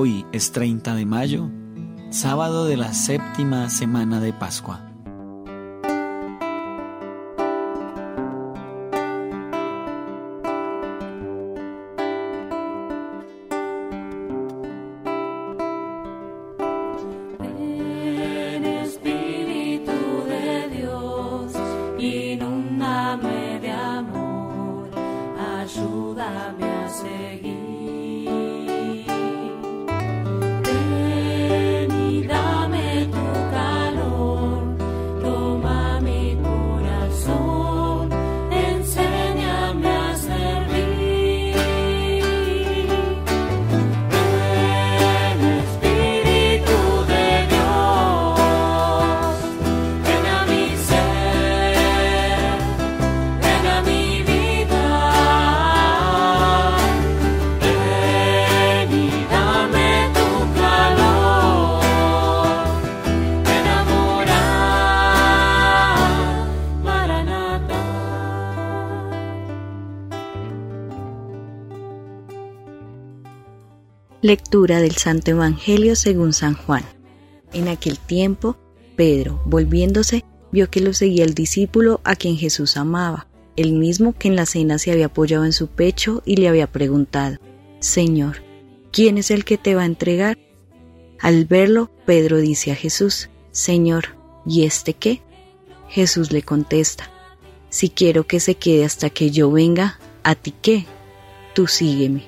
Hoy es 30 de mayo, sábado de la séptima semana de Pascua. Lectura del Santo Evangelio según San Juan. En aquel tiempo, Pedro, volviéndose, vio que lo seguía el discípulo a quien Jesús amaba, el mismo que en la cena se había apoyado en su pecho y le había preguntado, Señor, ¿quién es el que te va a entregar? Al verlo, Pedro dice a Jesús, Señor, ¿y este qué? Jesús le contesta, Si quiero que se quede hasta que yo venga, ¿a ti qué? Tú sígueme.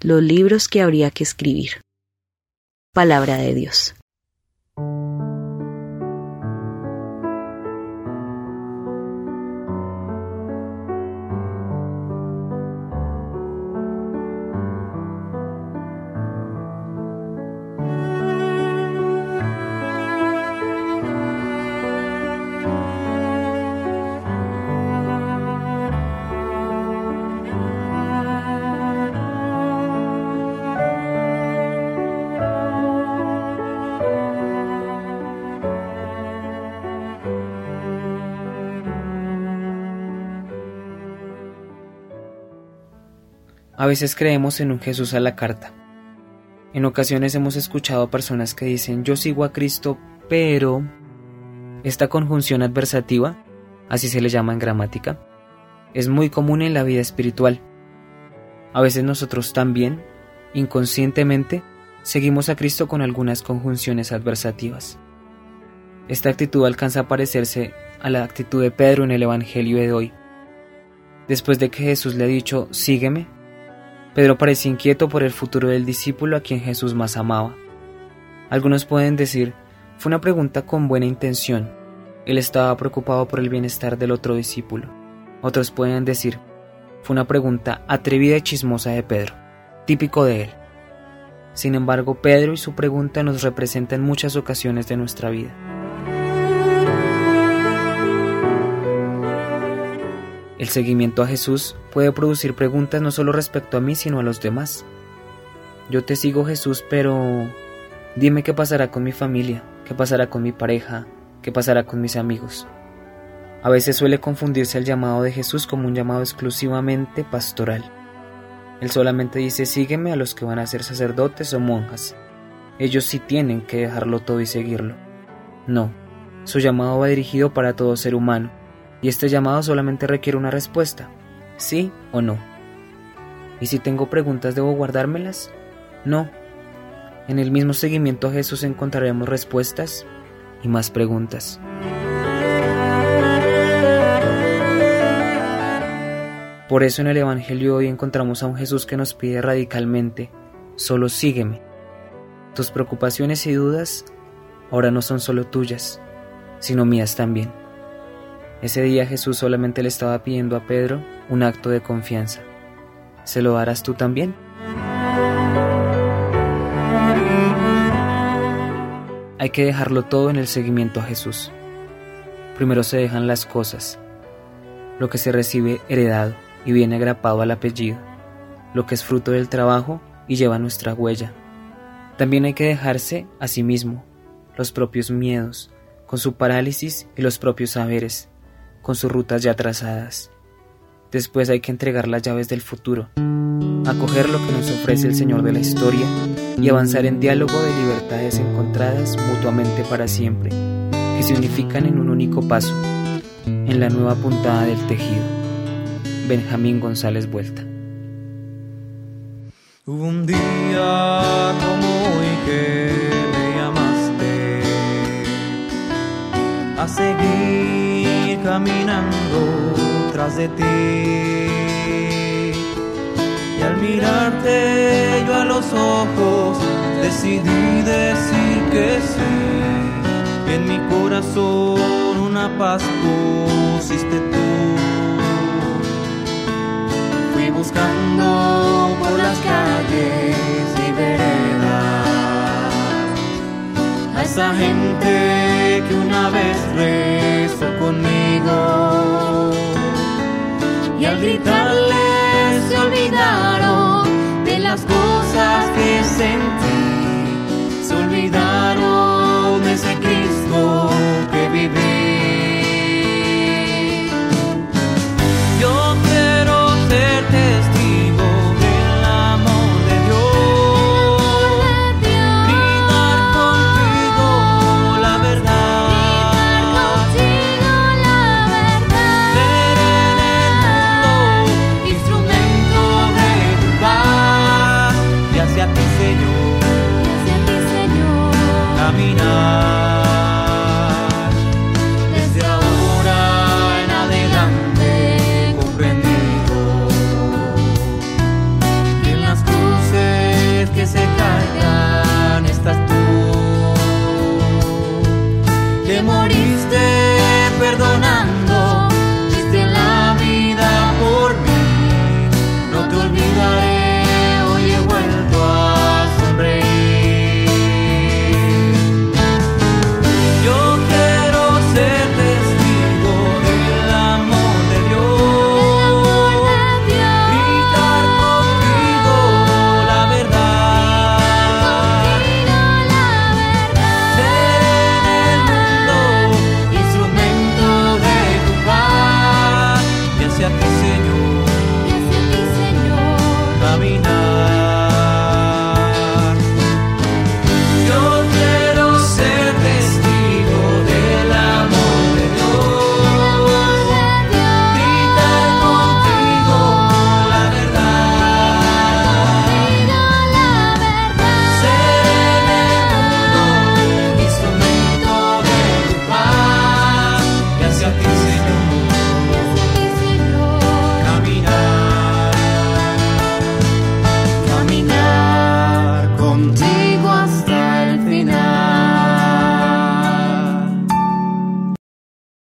los libros que habría que escribir. Palabra de Dios. A veces creemos en un Jesús a la carta. En ocasiones hemos escuchado a personas que dicen yo sigo a Cristo, pero... Esta conjunción adversativa, así se le llama en gramática, es muy común en la vida espiritual. A veces nosotros también, inconscientemente, seguimos a Cristo con algunas conjunciones adversativas. Esta actitud alcanza a parecerse a la actitud de Pedro en el Evangelio de hoy. Después de que Jesús le ha dicho, sígueme, Pedro parece inquieto por el futuro del discípulo a quien Jesús más amaba. Algunos pueden decir, fue una pregunta con buena intención. Él estaba preocupado por el bienestar del otro discípulo. Otros pueden decir, fue una pregunta atrevida y chismosa de Pedro, típico de él. Sin embargo, Pedro y su pregunta nos representan muchas ocasiones de nuestra vida. El seguimiento a Jesús puede producir preguntas no solo respecto a mí, sino a los demás. Yo te sigo Jesús, pero dime qué pasará con mi familia, qué pasará con mi pareja, qué pasará con mis amigos. A veces suele confundirse el llamado de Jesús como un llamado exclusivamente pastoral. Él solamente dice sígueme a los que van a ser sacerdotes o monjas. Ellos sí tienen que dejarlo todo y seguirlo. No, su llamado va dirigido para todo ser humano y este llamado solamente requiere una respuesta, sí o no. ¿Y si tengo preguntas debo guardármelas? No. En el mismo seguimiento a Jesús encontraremos respuestas y más preguntas. Por eso en el Evangelio hoy encontramos a un Jesús que nos pide radicalmente, solo sígueme. Tus preocupaciones y dudas ahora no son solo tuyas, sino mías también. Ese día Jesús solamente le estaba pidiendo a Pedro un acto de confianza. ¿Se lo harás tú también? Hay que dejarlo todo en el seguimiento a Jesús. Primero se dejan las cosas, lo que se recibe heredado y viene agrapado al apellido, lo que es fruto del trabajo y lleva nuestra huella. También hay que dejarse a sí mismo los propios miedos, con su parálisis y los propios saberes, con sus rutas ya trazadas. Después hay que entregar las llaves del futuro, acoger lo que nos ofrece el Señor de la historia y avanzar en diálogo de libertades encontradas mutuamente para siempre, que se unifican en un único paso, en la nueva puntada del tejido. Benjamín González Vuelta. Un día como hoy que me llamaste a seguir caminando tras de ti. Y al mirarte yo a los ojos decidí decir que sí. En mi corazón una paz pusiste tú. Fui buscando por las calles y veredas a esa gente que una vez rezó conmigo y al gritarle se olvidaron de las cosas que sentí. Señor. Sé ti, Señor. Caminar.